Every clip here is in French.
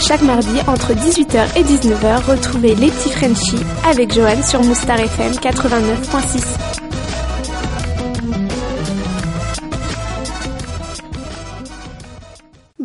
Chaque mardi entre 18h et 19h, retrouvez les petits Frenchies avec Johan sur Moustar FM 89.6.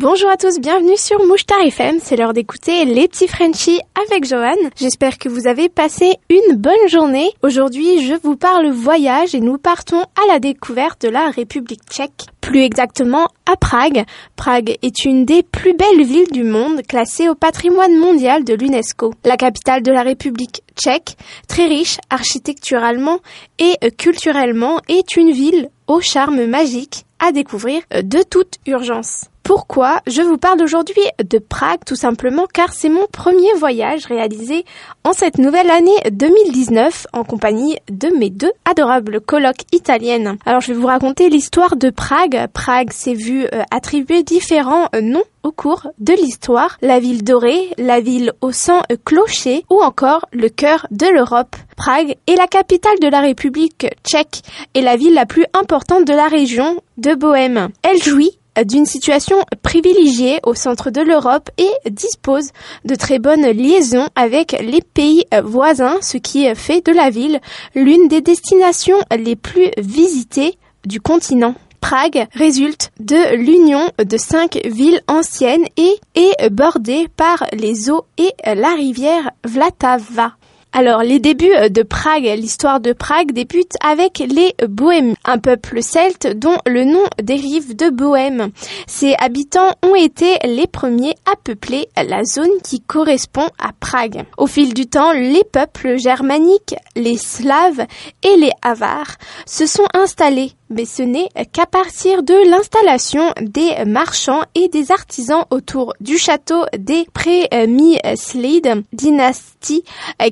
Bonjour à tous, bienvenue sur Mouchtar FM. C'est l'heure d'écouter les petits Frenchies avec Johan. J'espère que vous avez passé une bonne journée. Aujourd'hui, je vous parle voyage et nous partons à la découverte de la République tchèque. Plus exactement à Prague. Prague est une des plus belles villes du monde classée au patrimoine mondial de l'UNESCO. La capitale de la République tchèque, très riche architecturalement et culturellement, est une ville au charme magique à découvrir de toute urgence. Pourquoi je vous parle aujourd'hui de Prague tout simplement car c'est mon premier voyage réalisé en cette nouvelle année 2019 en compagnie de mes deux adorables colocs italiennes. Alors je vais vous raconter l'histoire de Prague. Prague s'est vu euh, attribuer différents euh, noms au cours de l'histoire. La ville dorée, la ville au sang clocher ou encore le cœur de l'Europe. Prague est la capitale de la République tchèque et la ville la plus importante de la région de Bohême. Elle jouit d'une situation privilégiée au centre de l'Europe et dispose de très bonnes liaisons avec les pays voisins, ce qui fait de la ville l'une des destinations les plus visitées du continent. Prague résulte de l'union de cinq villes anciennes et est bordée par les eaux et la rivière Vltava. Alors, les débuts de Prague, l'histoire de Prague débute avec les Bohèmes, un peuple celte dont le nom dérive de Bohème. Ces habitants ont été les premiers à peupler la zone qui correspond à Prague. Au fil du temps, les peuples germaniques, les Slaves et les Avars se sont installés mais ce n'est qu'à partir de l'installation des marchands et des artisans autour du château des Přemyslid dynastie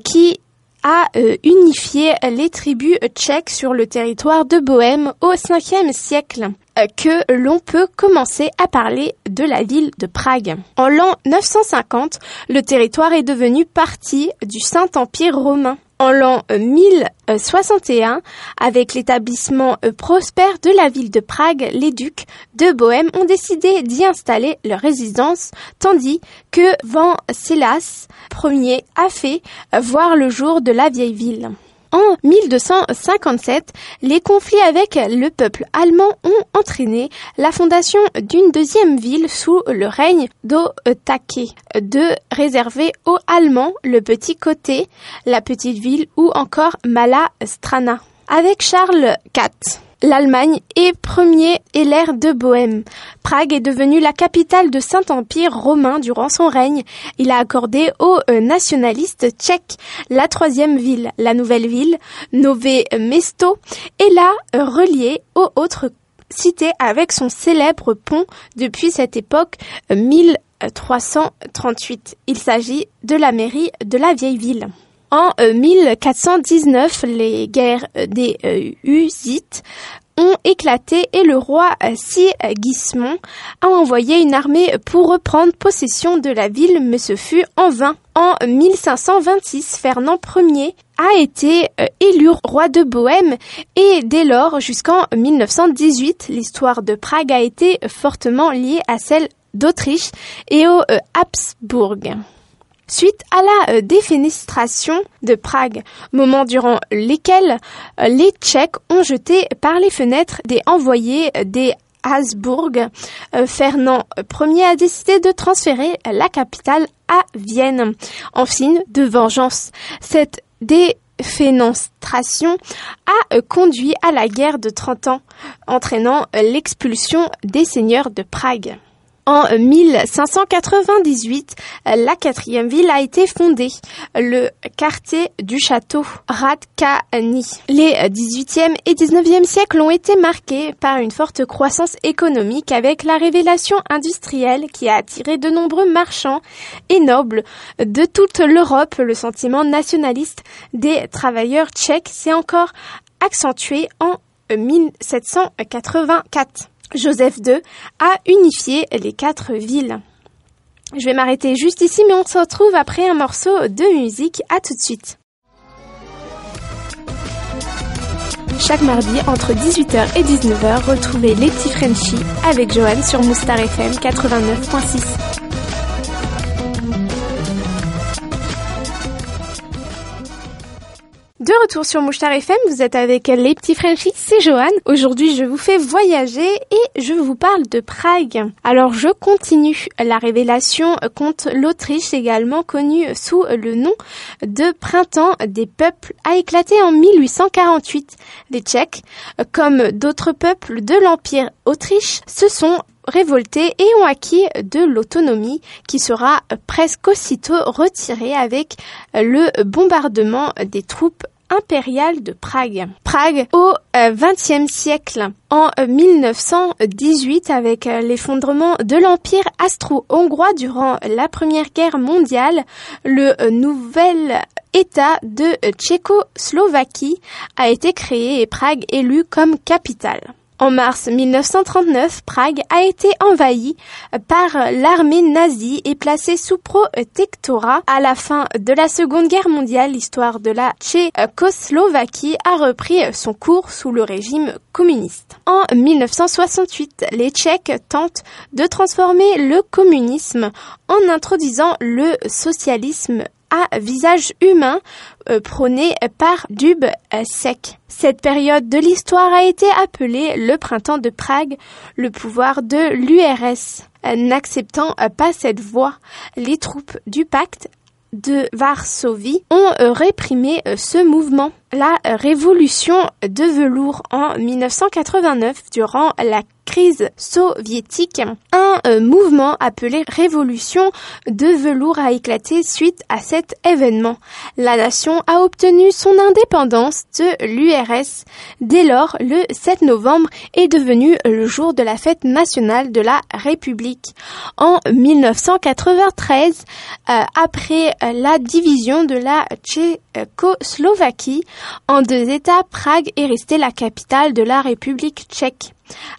qui a euh, unifié les tribus tchèques sur le territoire de Bohême au 5e siècle euh, que l'on peut commencer à parler de la ville de Prague. En l'an 950, le territoire est devenu partie du Saint-Empire romain en l'an 1061, avec l'établissement prospère de la ville de Prague, les ducs de Bohême ont décidé d'y installer leur résidence, tandis que Venceslas Ier a fait voir le jour de la vieille ville. En 1257, les conflits avec le peuple allemand ont entraîné la fondation d'une deuxième ville sous le règne d'Otake, de réserver aux Allemands le petit côté, la petite ville ou encore Mala Strana. Avec Charles IV, l'Allemagne est premier élève de Bohême. Prague est devenue la capitale de Saint-Empire romain durant son règne. Il a accordé aux euh, nationalistes tchèques la troisième ville. La nouvelle ville, Nové Mesto, est là euh, reliée aux autres cités avec son célèbre pont depuis cette époque 1338. Il s'agit de la mairie de la vieille ville. En 1419, les guerres des Hussites ont éclaté et le roi Sigismond a envoyé une armée pour reprendre possession de la ville, mais ce fut en vain. En 1526, Fernand Ier a été élu roi de Bohême et dès lors jusqu'en 1918, l'histoire de Prague a été fortement liée à celle d'Autriche et aux Habsbourg suite à la défenestration de Prague, moment durant lesquels les Tchèques ont jeté par les fenêtres des envoyés des Habsbourg. Fernand Ier a décidé de transférer la capitale à Vienne en signe de vengeance. Cette défenestration a conduit à la guerre de 30 ans, entraînant l'expulsion des seigneurs de Prague. En 1598, la quatrième ville a été fondée, le quartier du château Radkani. Les 18e et 19e siècles ont été marqués par une forte croissance économique avec la révélation industrielle qui a attiré de nombreux marchands et nobles de toute l'Europe. Le sentiment nationaliste des travailleurs tchèques s'est encore accentué en 1784. Joseph II a unifié les quatre villes. Je vais m'arrêter juste ici, mais on se retrouve après un morceau de musique. À tout de suite. Chaque mardi, entre 18h et 19h, retrouvez les petits Frenchies avec Johan sur Moustar FM 89.6. De retour sur Mouchtar FM, vous êtes avec les petits Frenchies, c'est Johan. Aujourd'hui, je vous fais voyager et je vous parle de Prague. Alors, je continue. La révélation contre l'Autriche, également connue sous le nom de printemps des peuples, a éclaté en 1848. Les Tchèques, comme d'autres peuples de l'Empire Autriche, se sont révoltés et ont acquis de l'autonomie qui sera presque aussitôt retirée avec le bombardement des troupes impériales de Prague. Prague au XXe euh, siècle. En 1918, euh, avec euh, l'effondrement de l'Empire austro-hongrois durant la Première Guerre mondiale, le nouvel État de Tchécoslovaquie a été créé et Prague élu comme capitale. En mars 1939, Prague a été envahie par l'armée nazie et placée sous protectorat. À la fin de la Seconde Guerre mondiale, l'histoire de la Tchécoslovaquie a repris son cours sous le régime communiste. En 1968, les Tchèques tentent de transformer le communisme en introduisant le socialisme visage humain euh, prôné par Dubček. Cette période de l'histoire a été appelée le printemps de Prague, le pouvoir de l'URS. N'acceptant pas cette voie, les troupes du pacte de Varsovie ont réprimé ce mouvement. La révolution de velours en 1989 durant la crise soviétique, un euh, mouvement appelé Révolution de velours a éclaté suite à cet événement. La nation a obtenu son indépendance de l'URS. Dès lors, le 7 novembre est devenu le jour de la fête nationale de la République. En 1993, euh, après la division de la Tchécoslovaquie en deux États, Prague est restée la capitale de la République tchèque.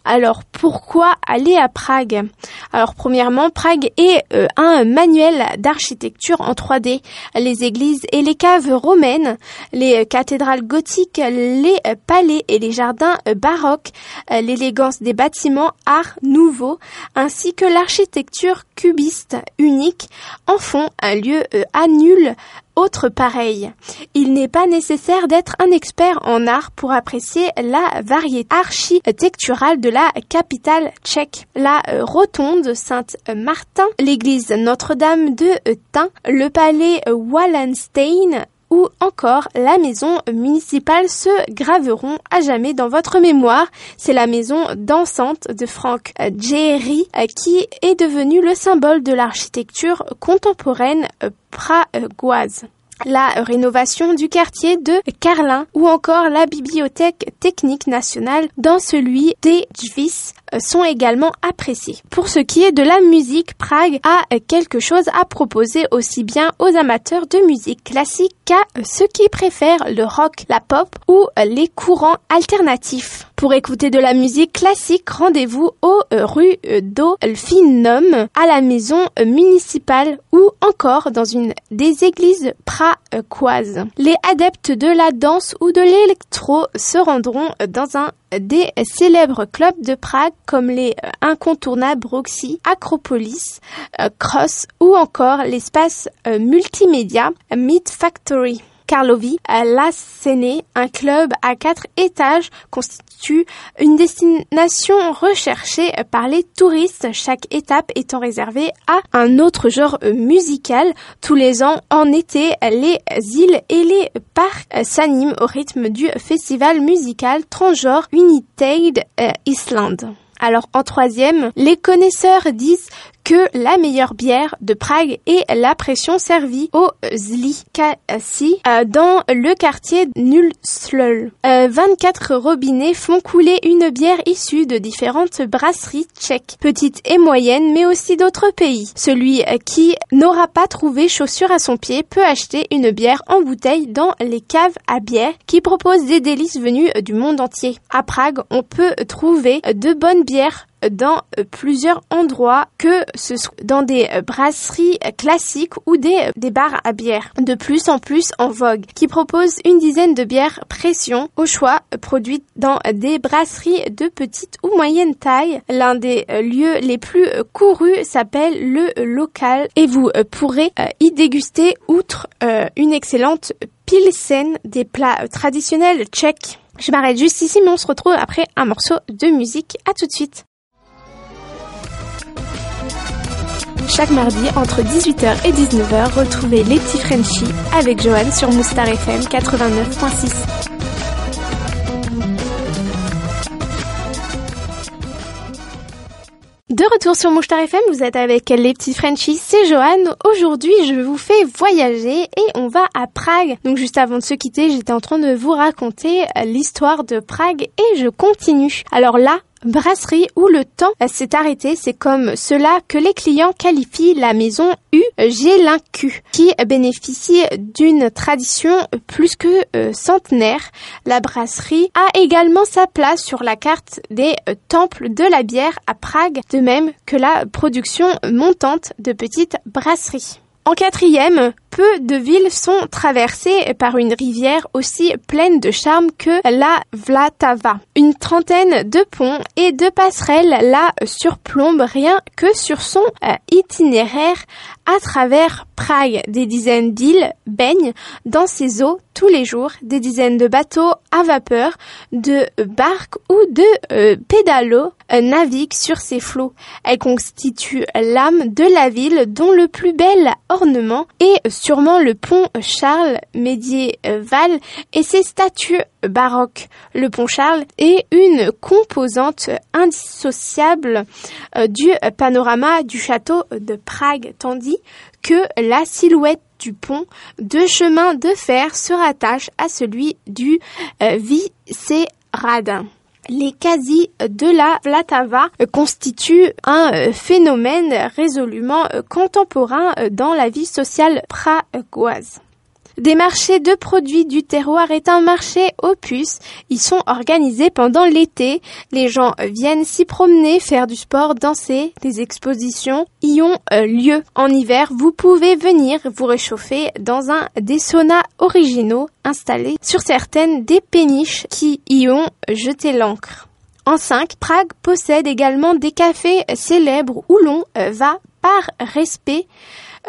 Alors pourquoi aller à Prague? Alors premièrement, Prague est euh, un manuel d'architecture en 3D. Les églises et les caves romaines, les cathédrales gothiques, les palais et les jardins baroques, l'élégance des bâtiments art nouveau, ainsi que l'architecture cubiste unique en font un lieu euh, à nul autre pareil. Il n'est pas nécessaire d'être un expert en art pour apprécier la variété architecturale de la capitale tchèque. La euh, rotonde Saint-Martin, l'église Notre-Dame de Tain, le palais Wallenstein ou encore la maison municipale se graveront à jamais dans votre mémoire. C'est la maison dansante de Frank Gehry qui est devenue le symbole de l'architecture contemporaine pragoise la rénovation du quartier de Carlin ou encore la bibliothèque technique nationale dans celui d'Edvis euh, sont également appréciés. Pour ce qui est de la musique, Prague a quelque chose à proposer aussi bien aux amateurs de musique classique qu'à ceux qui préfèrent le rock, la pop ou les courants alternatifs. Pour écouter de la musique classique, rendez-vous aux rue d'Olfinum, à la maison municipale ou encore dans une des églises pragoises. Les adeptes de la danse ou de l'électro se rendront dans un des célèbres clubs de Prague comme les euh, incontournables Roxy, Acropolis, euh, Cross ou encore l'espace euh, multimédia Meat Factory. Karlovy, La Séné, un club à quatre étages, constitue une destination recherchée par les touristes, chaque étape étant réservée à un autre genre musical. Tous les ans, en été, les îles et les parcs s'animent au rythme du festival musical transgenre United Island. Alors en troisième, les connaisseurs disent que la meilleure bière de Prague est la pression servie au Zlikasi euh, dans le quartier Nulslöl. 24 robinets font couler une bière issue de différentes brasseries tchèques, petites et moyennes, mais aussi d'autres pays. Celui qui n'aura pas trouvé chaussures à son pied peut acheter une bière en bouteille dans les caves à bière qui proposent des délices venues du monde entier. À Prague, on peut trouver de bonnes bières dans plusieurs endroits, que ce soit dans des brasseries classiques ou des, des bars à bière, de plus en plus en vogue, qui proposent une dizaine de bières pression au choix produites dans des brasseries de petite ou moyenne taille. L'un des lieux les plus courus s'appelle le local et vous pourrez y déguster outre euh, une excellente pilsen, des plats traditionnels tchèques. Je m'arrête juste ici, mais on se retrouve après un morceau de musique. À tout de suite. Chaque mardi, entre 18h et 19h, retrouvez les petits Frenchies avec Johan sur Moustar FM 89.6. De retour sur Mouchtar FM, vous êtes avec les petits Frenchies, c'est Johan. Aujourd'hui, je vous fais voyager et on va à Prague. Donc juste avant de se quitter, j'étais en train de vous raconter l'histoire de Prague et je continue. Alors là, brasserie où le temps s'est arrêté. C'est comme cela que les clients qualifient la maison U Gélincu, qui bénéficie d'une tradition plus que euh, centenaire. La brasserie a également sa place sur la carte des euh, temples de la bière à Prague, de même que la production montante de petites brasseries. En quatrième, peu de villes sont traversées par une rivière aussi pleine de charme que la Vlatava. Une trentaine de ponts et de passerelles la surplombent rien que sur son euh, itinéraire à travers Prague. Des dizaines d'îles baignent dans ses eaux tous les jours, des dizaines de bateaux à vapeur, de barques ou de euh, pédalos euh, naviguent sur ses flots. Elle constitue l'âme de la ville dont le plus bel ornement est sûrement le pont Charles médiéval et ses statues baroques. Le pont Charles est une composante indissociable euh, du panorama du château de Prague, tandis que la silhouette du pont de chemin de fer se rattache à celui du euh, Visegrad. Les quasi de la Vlatava constituent un euh, phénomène résolument euh, contemporain dans la vie sociale pragoise. Des marchés de produits du terroir est un marché opus. Ils sont organisés pendant l'été. Les gens viennent s'y promener, faire du sport, danser. Les expositions y ont euh, lieu. En hiver, vous pouvez venir vous réchauffer dans un des saunas originaux installés sur certaines des péniches qui y ont jeté l'encre. En 5, Prague possède également des cafés célèbres où l'on euh, va par respect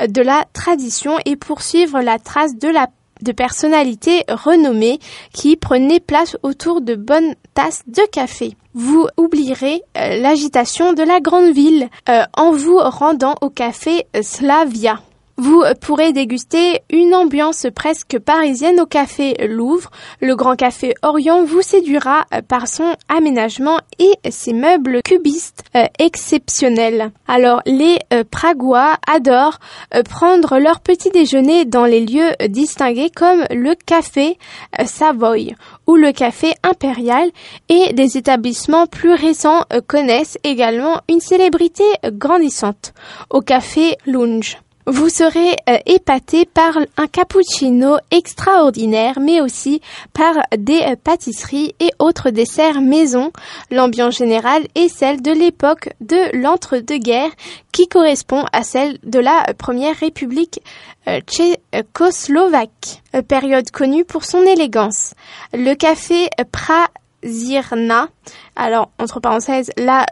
de la tradition et poursuivre la trace de la de personnalités renommées qui prenaient place autour de bonnes tasses de café. Vous oublierez euh, l'agitation de la grande ville euh, en vous rendant au café Slavia. Vous pourrez déguster une ambiance presque parisienne au café Louvre. Le Grand Café Orient vous séduira par son aménagement et ses meubles cubistes euh, exceptionnels. Alors les euh, Pragois adorent euh, prendre leur petit déjeuner dans les lieux distingués comme le café Savoy ou le café impérial et des établissements plus récents connaissent également une célébrité grandissante au café Lounge. Vous serez euh, épaté par un cappuccino extraordinaire, mais aussi par des euh, pâtisseries et autres desserts maison. L'ambiance générale est celle de l'époque de l'entre-deux-guerres, qui correspond à celle de la Première République euh, tchécoslovaque, période connue pour son élégance. Le café Prazirna, alors entre parenthèses, la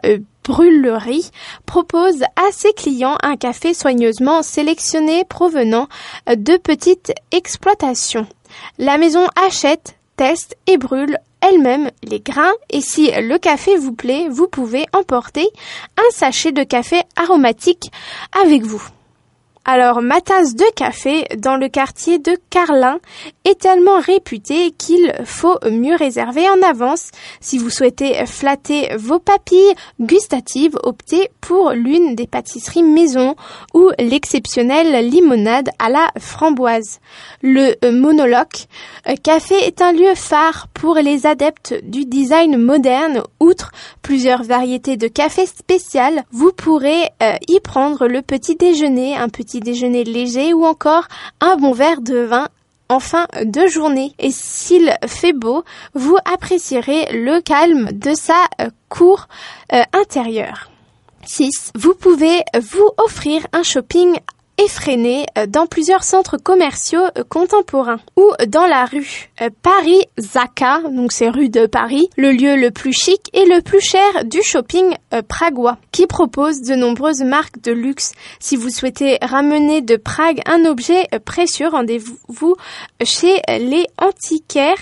brûlerie propose à ses clients un café soigneusement sélectionné provenant de petites exploitations. La maison achète, teste et brûle elle-même les grains et si le café vous plaît, vous pouvez emporter un sachet de café aromatique avec vous. Alors, ma tasse de café dans le quartier de Carlin est tellement réputée qu'il faut mieux réserver en avance. Si vous souhaitez flatter vos papilles gustatives, optez pour l'une des pâtisseries maison ou l'exceptionnelle limonade à la framboise. Le monologue café est un lieu phare pour les adeptes du design moderne. Outre plusieurs variétés de café spécial, vous pourrez euh, y prendre le petit déjeuner, un petit déjeuner léger ou encore un bon verre de vin en fin de journée. Et s'il fait beau, vous apprécierez le calme de sa cour euh, intérieure. 6. Vous pouvez vous offrir un shopping effrénée dans plusieurs centres commerciaux contemporains ou dans la rue Paris Zaka, donc c'est rue de Paris, le lieu le plus chic et le plus cher du shopping pragois, qui propose de nombreuses marques de luxe. Si vous souhaitez ramener de Prague un objet précieux, rendez-vous chez les antiquaires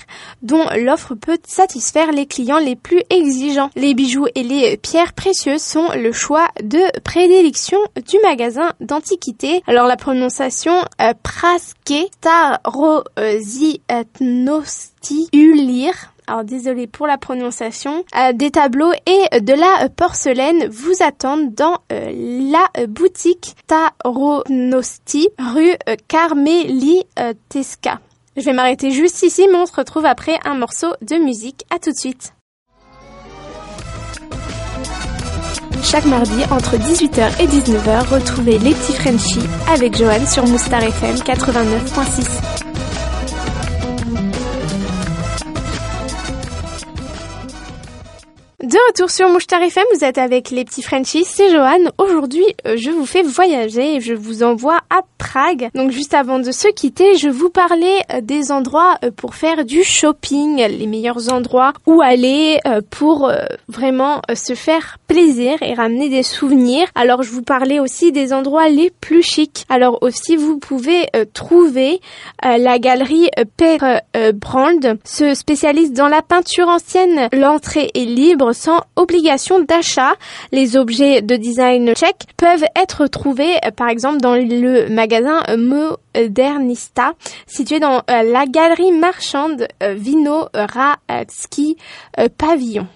dont l'offre peut satisfaire les clients les plus exigeants. Les bijoux et les pierres précieuses sont le choix de prédilection du magasin d'antiquité. Alors la prononciation euh, praske staroziatnosti ulir alors désolé pour la prononciation, euh, des tableaux et de la porcelaine vous attendent dans euh, la boutique Taronosti, rue euh, Carmelitesca. Je vais m'arrêter juste ici, mais on se retrouve après un morceau de musique. À tout de suite. Chaque mardi, entre 18h et 19h, retrouvez les petits Frenchies avec Johan sur Moustar FM 89.6. retour sur Mouchtar FM, vous êtes avec les petits Frenchies, c'est Johan. Aujourd'hui, euh, je vous fais voyager et je vous envoie à Prague. Donc juste avant de se quitter, je vous parlais euh, des endroits euh, pour faire du shopping, les meilleurs endroits où aller pour vraiment se faire plaisir et ramener des souvenirs. Alors je vous parlais aussi des endroits les plus chics. Alors aussi vous pouvez trouver la galerie Peter Brand, se spécialise dans la peinture ancienne. L'entrée est libre sans obligation d'achat. Les objets de design tchèque peuvent être trouvés euh, par exemple dans le magasin Modernista situé dans euh, la galerie marchande euh, Vino Radski Pavillon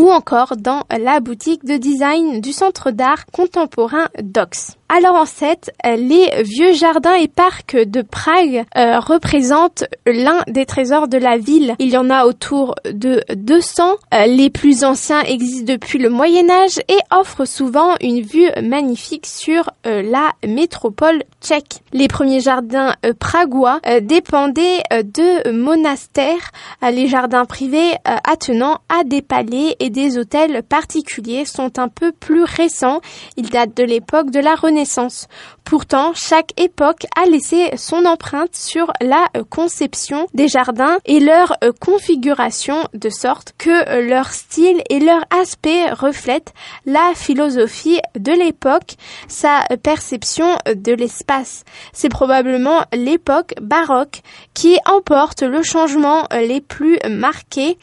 ou encore dans la boutique de design du centre d'art contemporain DOX. Alors en fait, les vieux jardins et parcs de Prague euh, représentent l'un des trésors de la ville. Il y en a autour de 200. Euh, les plus anciens existent depuis le Moyen Âge et offrent souvent une vue magnifique sur euh, la métropole tchèque. Les premiers jardins pragois dépendaient de monastères, les jardins privés attenant à des palais et des hôtels particuliers sont un peu plus récents. Ils datent de l'époque de la Renaissance Pourtant, chaque époque a laissé son empreinte sur la euh, conception des jardins et leur euh, configuration de sorte que euh, leur style et leur aspect reflètent la philosophie de l'époque, sa perception de l'espace. C'est probablement l'époque baroque qui emporte le changement les plus marqués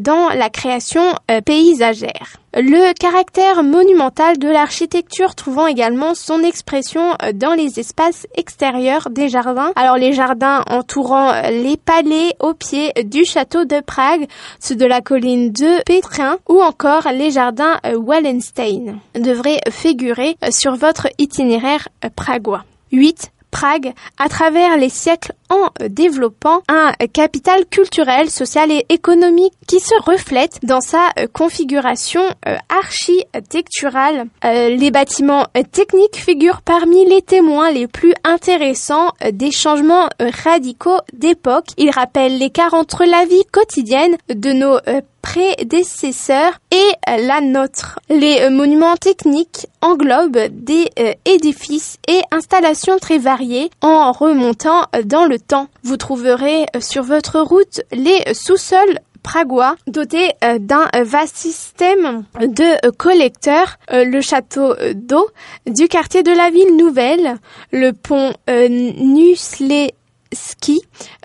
dans la création paysagère. Le caractère monumental de l'architecture trouvant également son expression euh, dans les espaces extérieurs des jardins. Alors les jardins entourant les palais au pied du château de Prague, ceux de la colline de Petrin ou encore les jardins euh, Wallenstein devraient figurer euh, sur votre itinéraire pragois. 8. Prague, à travers les siècles, en développant un capital culturel, social et économique qui se reflète dans sa euh, configuration euh, architecturale. Euh, les bâtiments techniques figurent parmi les témoins les plus intéressants des changements radicaux d'époque. Ils rappellent l'écart entre la vie quotidienne de nos prédécesseurs et la nôtre. Les monuments techniques englobent des édifices et installations très variées en remontant dans le temps. Vous trouverez euh, sur votre route les sous-sols pragois dotés euh, d'un vaste système de collecteurs, euh, le château d'eau du quartier de la ville nouvelle, le pont Nusleski,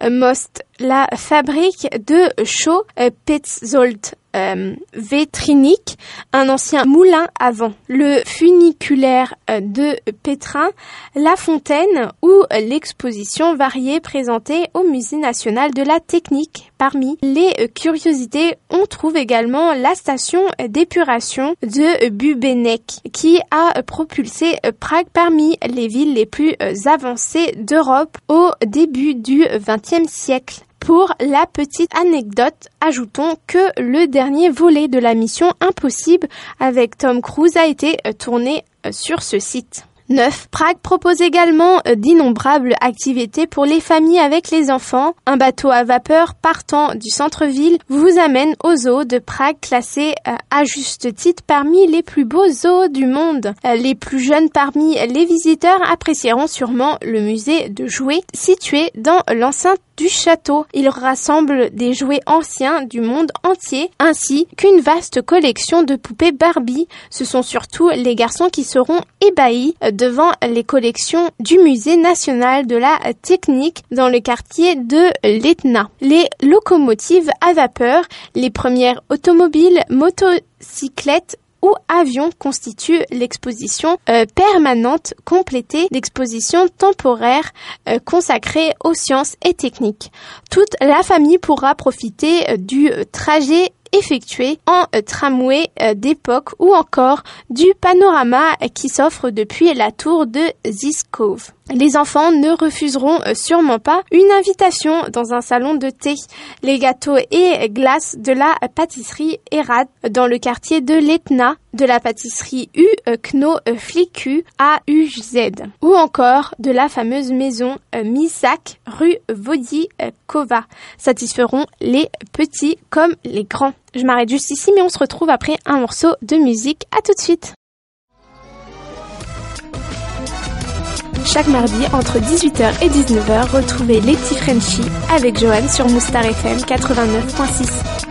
Most, la fabrique de chaux Petzold euh, Vétrinique, un ancien moulin à vent, le funiculaire euh, de Pétrin, la fontaine ou l'exposition variée présentée au Musée national de la technique. Parmi les curiosités, on trouve également la station d'épuration de Bubenek qui a propulsé Prague parmi les villes les plus avancées d'Europe au début du XXe siècle. Pour la petite anecdote, ajoutons que le dernier volet de la mission Impossible avec Tom Cruise a été euh, tourné euh, sur ce site. 9. Prague propose également euh, d'innombrables activités pour les familles avec les enfants. Un bateau à vapeur partant du centre-ville vous amène au zoo de Prague classé à juste titre parmi les plus beaux zoos du monde. Les plus jeunes parmi les visiteurs apprécieront sûrement le musée de jouets situé dans l'enceinte du château. Il rassemble des jouets anciens du monde entier ainsi qu'une vaste collection de poupées Barbie. Ce sont surtout les garçons qui seront ébahis devant les collections du musée national de la technique dans le quartier de l'Etna. Les locomotives à vapeur, les premières automobiles, motocyclettes ou avions constituent l'exposition euh, permanente complétée d'expositions temporaires euh, consacrées aux sciences et techniques. Toute la famille pourra profiter euh, du trajet effectué en tramway d'époque ou encore du panorama qui s'offre depuis la tour de Ziskov. Les enfants ne refuseront euh, sûrement pas une invitation dans un salon de thé. Les gâteaux et glaces de la pâtisserie Erad dans le quartier de l'Etna, de la pâtisserie U euh, Kno euh, Fliku à UZ ou encore de la fameuse maison Misak rue Vodikova satisferont les petits comme les grands. Je m'arrête juste ici mais on se retrouve après un morceau de musique. À tout de suite. Chaque mardi, entre 18h et 19h, retrouvez les petits Frenchies avec Joanne sur Moustar FM 89.6.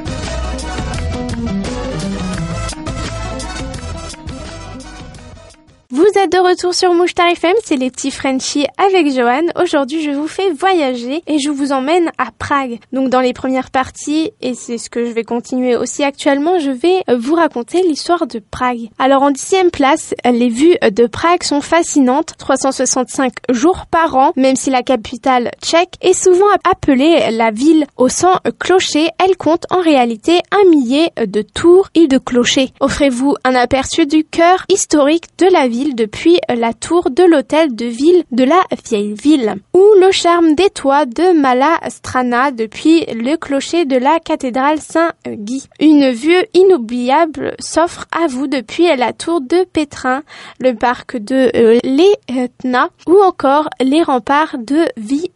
Vous êtes de retour sur Mouchtar FM, c'est les petits Frenchies avec Johan. Aujourd'hui, je vous fais voyager et je vous emmène à Prague. Donc, dans les premières parties, et c'est ce que je vais continuer aussi actuellement, je vais vous raconter l'histoire de Prague. Alors, en dixième place, les vues de Prague sont fascinantes. 365 jours par an, même si la capitale tchèque est souvent appelée la ville au sang clocher, elle compte en réalité un millier de tours et de clochers. Offrez-vous un aperçu du cœur historique de la ville depuis la tour de l'hôtel de ville de la vieille ville, ou le charme des toits de Malastrana depuis le clocher de la cathédrale Saint-Guy. Une vue inoubliable s'offre à vous depuis la tour de Pétrin, le parc de euh, l'Etna ou encore les remparts de Vie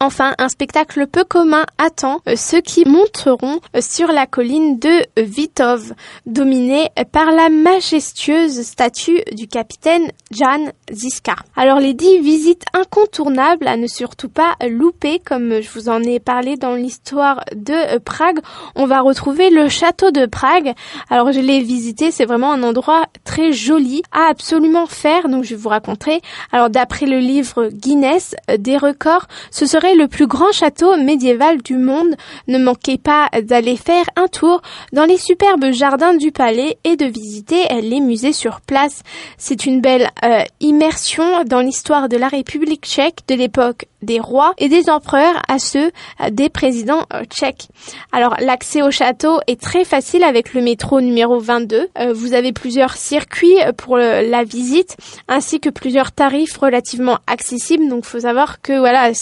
Enfin, un spectacle peu commun attend euh, ceux qui monteront euh, sur la colline de Vitov, dominée par la majestueuse statue du capitaine Jan Ziska. Alors les dix visites incontournables à ne surtout pas louper, comme je vous en ai parlé dans l'histoire de euh, Prague, on va retrouver le château de Prague. Alors je l'ai visité, c'est vraiment un endroit très joli à absolument faire, donc je vous raconter. Alors d'après le livre Guinness des records ce serait le plus grand château médiéval du monde. Ne manquez pas d'aller faire un tour dans les superbes jardins du palais et de visiter les musées sur place. C'est une belle euh, immersion dans l'histoire de la République tchèque de l'époque des rois et des empereurs à ceux euh, des présidents euh, tchèques. Alors l'accès au château est très facile avec le métro numéro 22. vous avez plusieurs circuits pour la visite ainsi que plusieurs tarifs relativement accessibles. Donc faut savoir que voilà,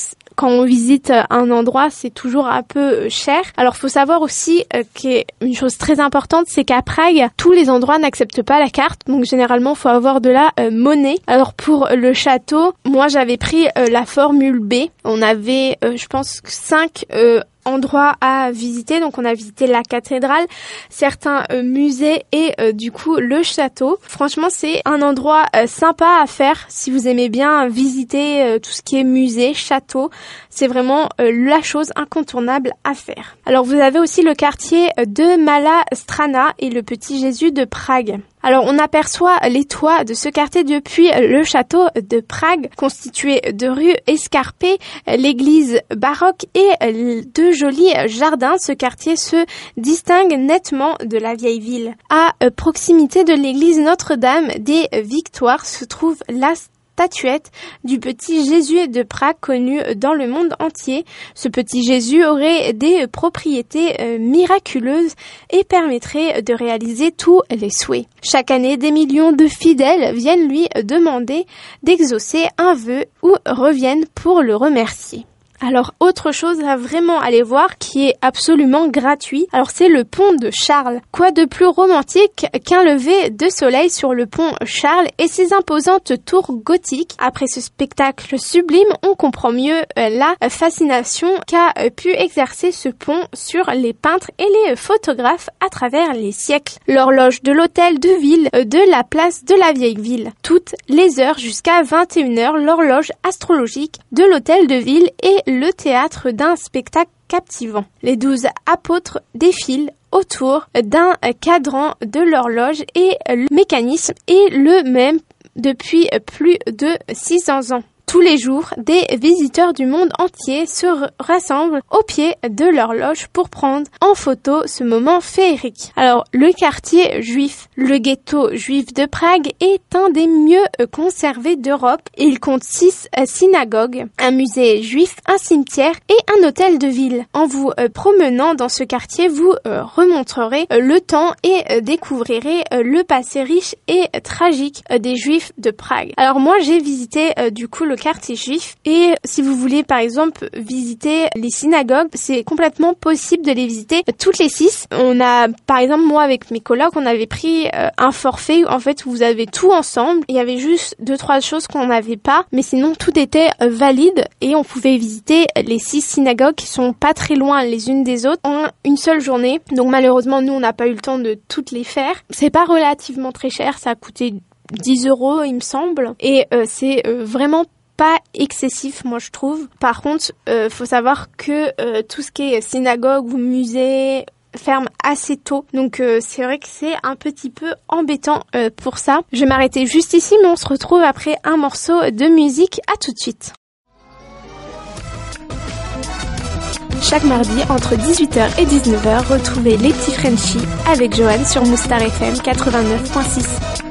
quand on visite un endroit, c'est toujours un peu cher. Alors, faut savoir aussi euh, qu'une chose très importante, c'est qu'à Prague, tous les endroits n'acceptent pas la carte. Donc, généralement, faut avoir de la euh, monnaie. Alors, pour le château, moi, j'avais pris euh, la formule B. On avait, je pense, 5 endroits à visiter. Donc on a visité la cathédrale, certains euh, musées et euh, du coup le château. Franchement c'est un endroit euh, sympa à faire si vous aimez bien visiter tout ce qui est musée, château. C'est vraiment la chose incontournable à faire. Alors vous avez aussi le quartier de Malastrana et le Petit Jésus de Prague. Alors on aperçoit les toits de ce quartier depuis le château de Prague, constitué de rues escarpées, l'église baroque et de jolis jardins. Ce quartier se distingue nettement de la vieille ville. À proximité de l'église Notre-Dame des Victoires se trouve la statuette du petit Jésus de Prague connu dans le monde entier. Ce petit Jésus aurait des propriétés euh, miraculeuses et permettrait de réaliser tous les souhaits. Chaque année, des millions de fidèles viennent lui demander d'exaucer un vœu ou reviennent pour le remercier. Alors autre chose à vraiment aller voir qui est absolument gratuit, alors c'est le pont de Charles. Quoi de plus romantique qu'un lever de soleil sur le pont Charles et ses imposantes tours gothiques? Après ce spectacle sublime, on comprend mieux euh, la fascination qu'a euh, pu exercer ce pont sur les peintres et les photographes à travers les siècles. L'horloge de l'hôtel de ville euh, de la place de la vieille ville. Toutes les heures jusqu'à 21h, l'horloge astrologique de l'hôtel de ville et le théâtre d'un spectacle captivant. Les douze apôtres défilent autour d'un cadran de l'horloge et le mécanisme est le même depuis plus de 600 ans. Tous les jours, des visiteurs du monde entier se rassemblent au pied de l'horloge pour prendre en photo ce moment féerique. Alors, le quartier juif, le ghetto juif de Prague est un des mieux conservés d'Europe. Il compte six synagogues, un musée juif, un cimetière et un hôtel de ville. En vous euh, promenant dans ce quartier, vous euh, remonterez euh, le temps et découvrirez le passé riche et tragique des juifs de Prague. Alors moi, j'ai visité du coup le quartier juif. Et si vous voulez par exemple visiter les synagogues, c'est complètement possible de les visiter toutes les six. On a par exemple moi avec mes colocs, on avait pris euh, un forfait en fait où vous avez tout ensemble. Il y avait juste deux trois choses qu'on n'avait pas, mais sinon tout était euh, valide et on pouvait visiter les six synagogues qui sont pas très loin les unes des autres en une seule journée. Donc malheureusement nous on n'a pas eu le temps de toutes les faire. C'est pas relativement très cher, ça a coûté 10 euros il me semble et euh, c'est vraiment pas excessif, moi je trouve. Par contre, euh, faut savoir que euh, tout ce qui est synagogue ou musée ferme assez tôt. Donc euh, c'est vrai que c'est un petit peu embêtant pour ça. Je vais m'arrêter juste ici, mais on se retrouve après un morceau de musique. À tout de suite. Chaque mardi entre 18h et 19h, retrouvez les petits Frenchies avec Johan sur Moustar FM 89.6.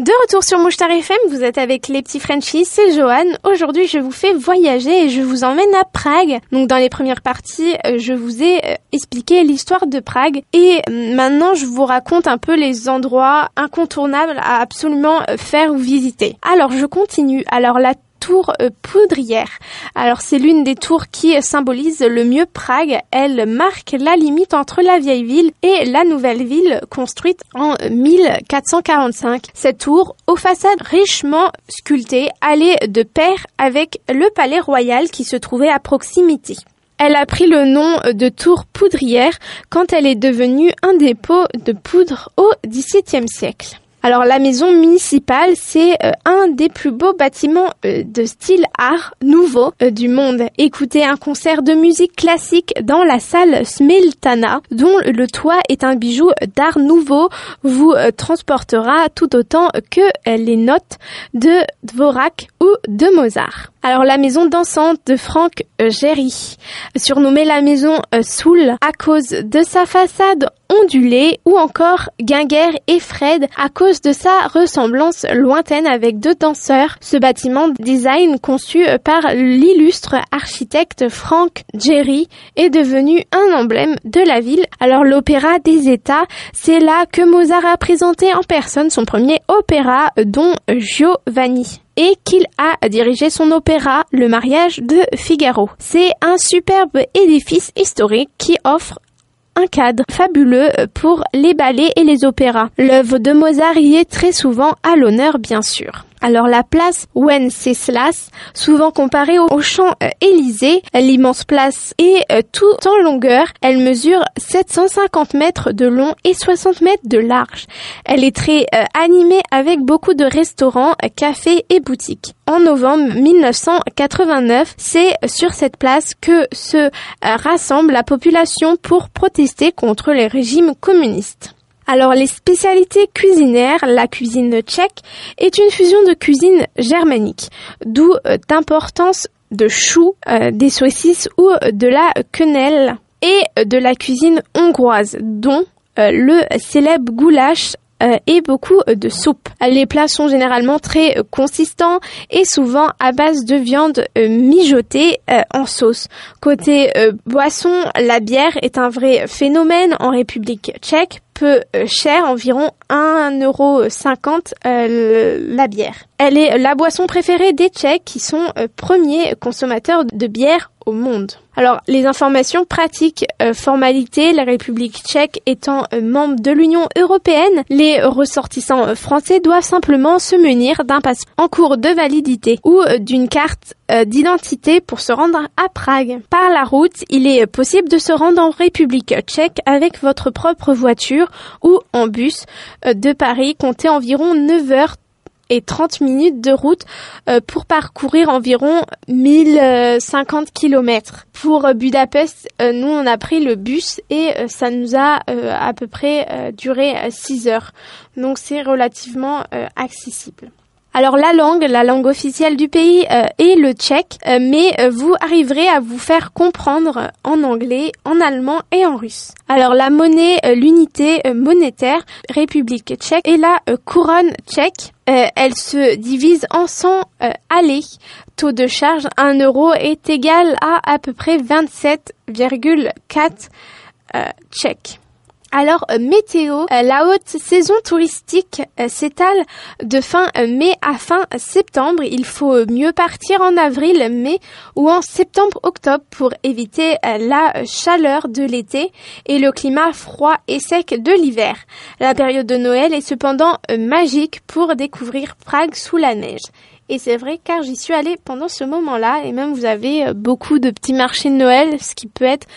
De retour sur Mouchtar FM, vous êtes avec les petits Frenchies, c'est Johan. Aujourd'hui, je vous fais voyager et je vous emmène à Prague. Donc, dans les premières parties, euh, je vous ai euh, expliqué l'histoire de Prague et euh, maintenant, je vous raconte un peu les endroits incontournables à absolument faire ou visiter. Alors, je continue. Alors, la tour euh, poudrière. Alors c'est l'une des tours qui symbolise le mieux Prague. Elle marque la limite entre la vieille ville et la nouvelle ville construite en 1445. Cette tour, aux façades richement sculptées, allait de pair avec le palais royal qui se trouvait à proximité. Elle a pris le nom de tour poudrière quand elle est devenue un dépôt de poudre au XVIIe siècle. Alors la maison municipale, c'est euh, un des plus beaux bâtiments euh, de style art nouveau euh, du monde. Écoutez un concert de musique classique dans la salle Smeltana, dont le toit est un bijou d'art nouveau, vous transportera tout autant que les notes de Dvorak ou de Mozart. Alors la maison dansante de Franck Géry, surnommée la maison Soul à cause de sa façade ondulée ou encore Guinguerre et Fred à cause de sa ressemblance lointaine avec deux danseurs. Ce bâtiment design conçu par l'illustre architecte Franck Géry est devenu un emblème de la ville. Alors l'opéra des États, c'est là que Mozart a présenté en personne son premier opéra dont Giovanni et qu'il a dirigé son opéra Le mariage de Figaro. C'est un superbe édifice historique qui offre un cadre fabuleux pour les ballets et les opéras. L'œuvre de Mozart y est très souvent à l'honneur bien sûr. Alors la place Wenceslas, souvent comparée au champ euh, Élysée, l'immense place est euh, tout en longueur. Elle mesure 750 mètres de long et 60 mètres de large. Elle est très euh, animée avec beaucoup de restaurants, cafés et boutiques. En novembre 1989, c'est sur cette place que se rassemble la population pour protester contre les régimes communistes. Alors les spécialités culinaires, la cuisine tchèque est une fusion de cuisine germanique, d'où euh, d'importance de choux, euh, des saucisses ou de la quenelle et de la cuisine hongroise, dont euh, le célèbre goulash et beaucoup de soupe. Les plats sont généralement très consistants et souvent à base de viande mijotée en sauce. Côté boisson, la bière est un vrai phénomène en République tchèque peu cher, environ 1,50€ la bière. Elle est la boisson préférée des Tchèques qui sont premiers consommateurs de bière Alors, les informations pratiques, euh, formalités, la République tchèque étant euh, membre de l'Union européenne, les ressortissants euh, français doivent simplement se munir d'un passeport en cours de validité ou d'une carte d'identité pour se rendre à Prague. Par la route, il est possible de se rendre en République tchèque avec votre propre voiture ou en bus de Paris. Comptez environ 9 heures et 30 minutes de route euh, pour parcourir environ 1050 km. Pour euh, Budapest, euh, nous on a pris le bus et ça nous a à peu près duré 6 heures. Donc c'est relativement accessible. Alors la langue, la langue officielle du pays euh, est le tchèque, euh, mais euh, vous arriverez à vous faire comprendre en anglais, en allemand et en russe. Alors la monnaie, l'unité monétaire République tchèque est la couronne tchèque. elle se divise en 100 allées. Taux de charge 1 euro est égal à à peu près 27,4 tchèques. Alors euh, météo, euh, la haute saison touristique euh, s'étale de fin mai à fin septembre. Il faut mieux partir en avril, mai ou en septembre-octobre pour éviter la chaleur de l'été et le climat froid et sec de l'hiver. La période de Noël est cependant magique pour découvrir Prague sous la neige. Et c'est vrai car j'y suis allée pendant ce moment-là et même vous avez euh, beaucoup de petits marchés de Noël, ce qui peut être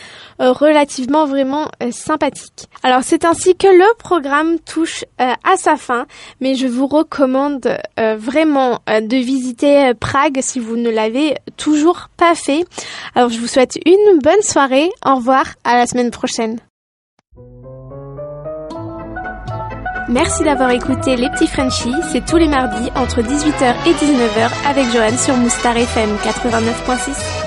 euh, relativement vraiment euh, sympathique. Alors c'est ainsi que le programme touche à sa fin, mais je vous recommande vraiment de visiter Prague si vous ne l'avez toujours pas fait. Alors je vous souhaite une bonne soirée, au revoir, à la semaine prochaine. Merci d'avoir écouté Les Petits Frenchies. C'est tous les mardis entre 18h et 19h avec Joanne sur Moustar FM 89.6.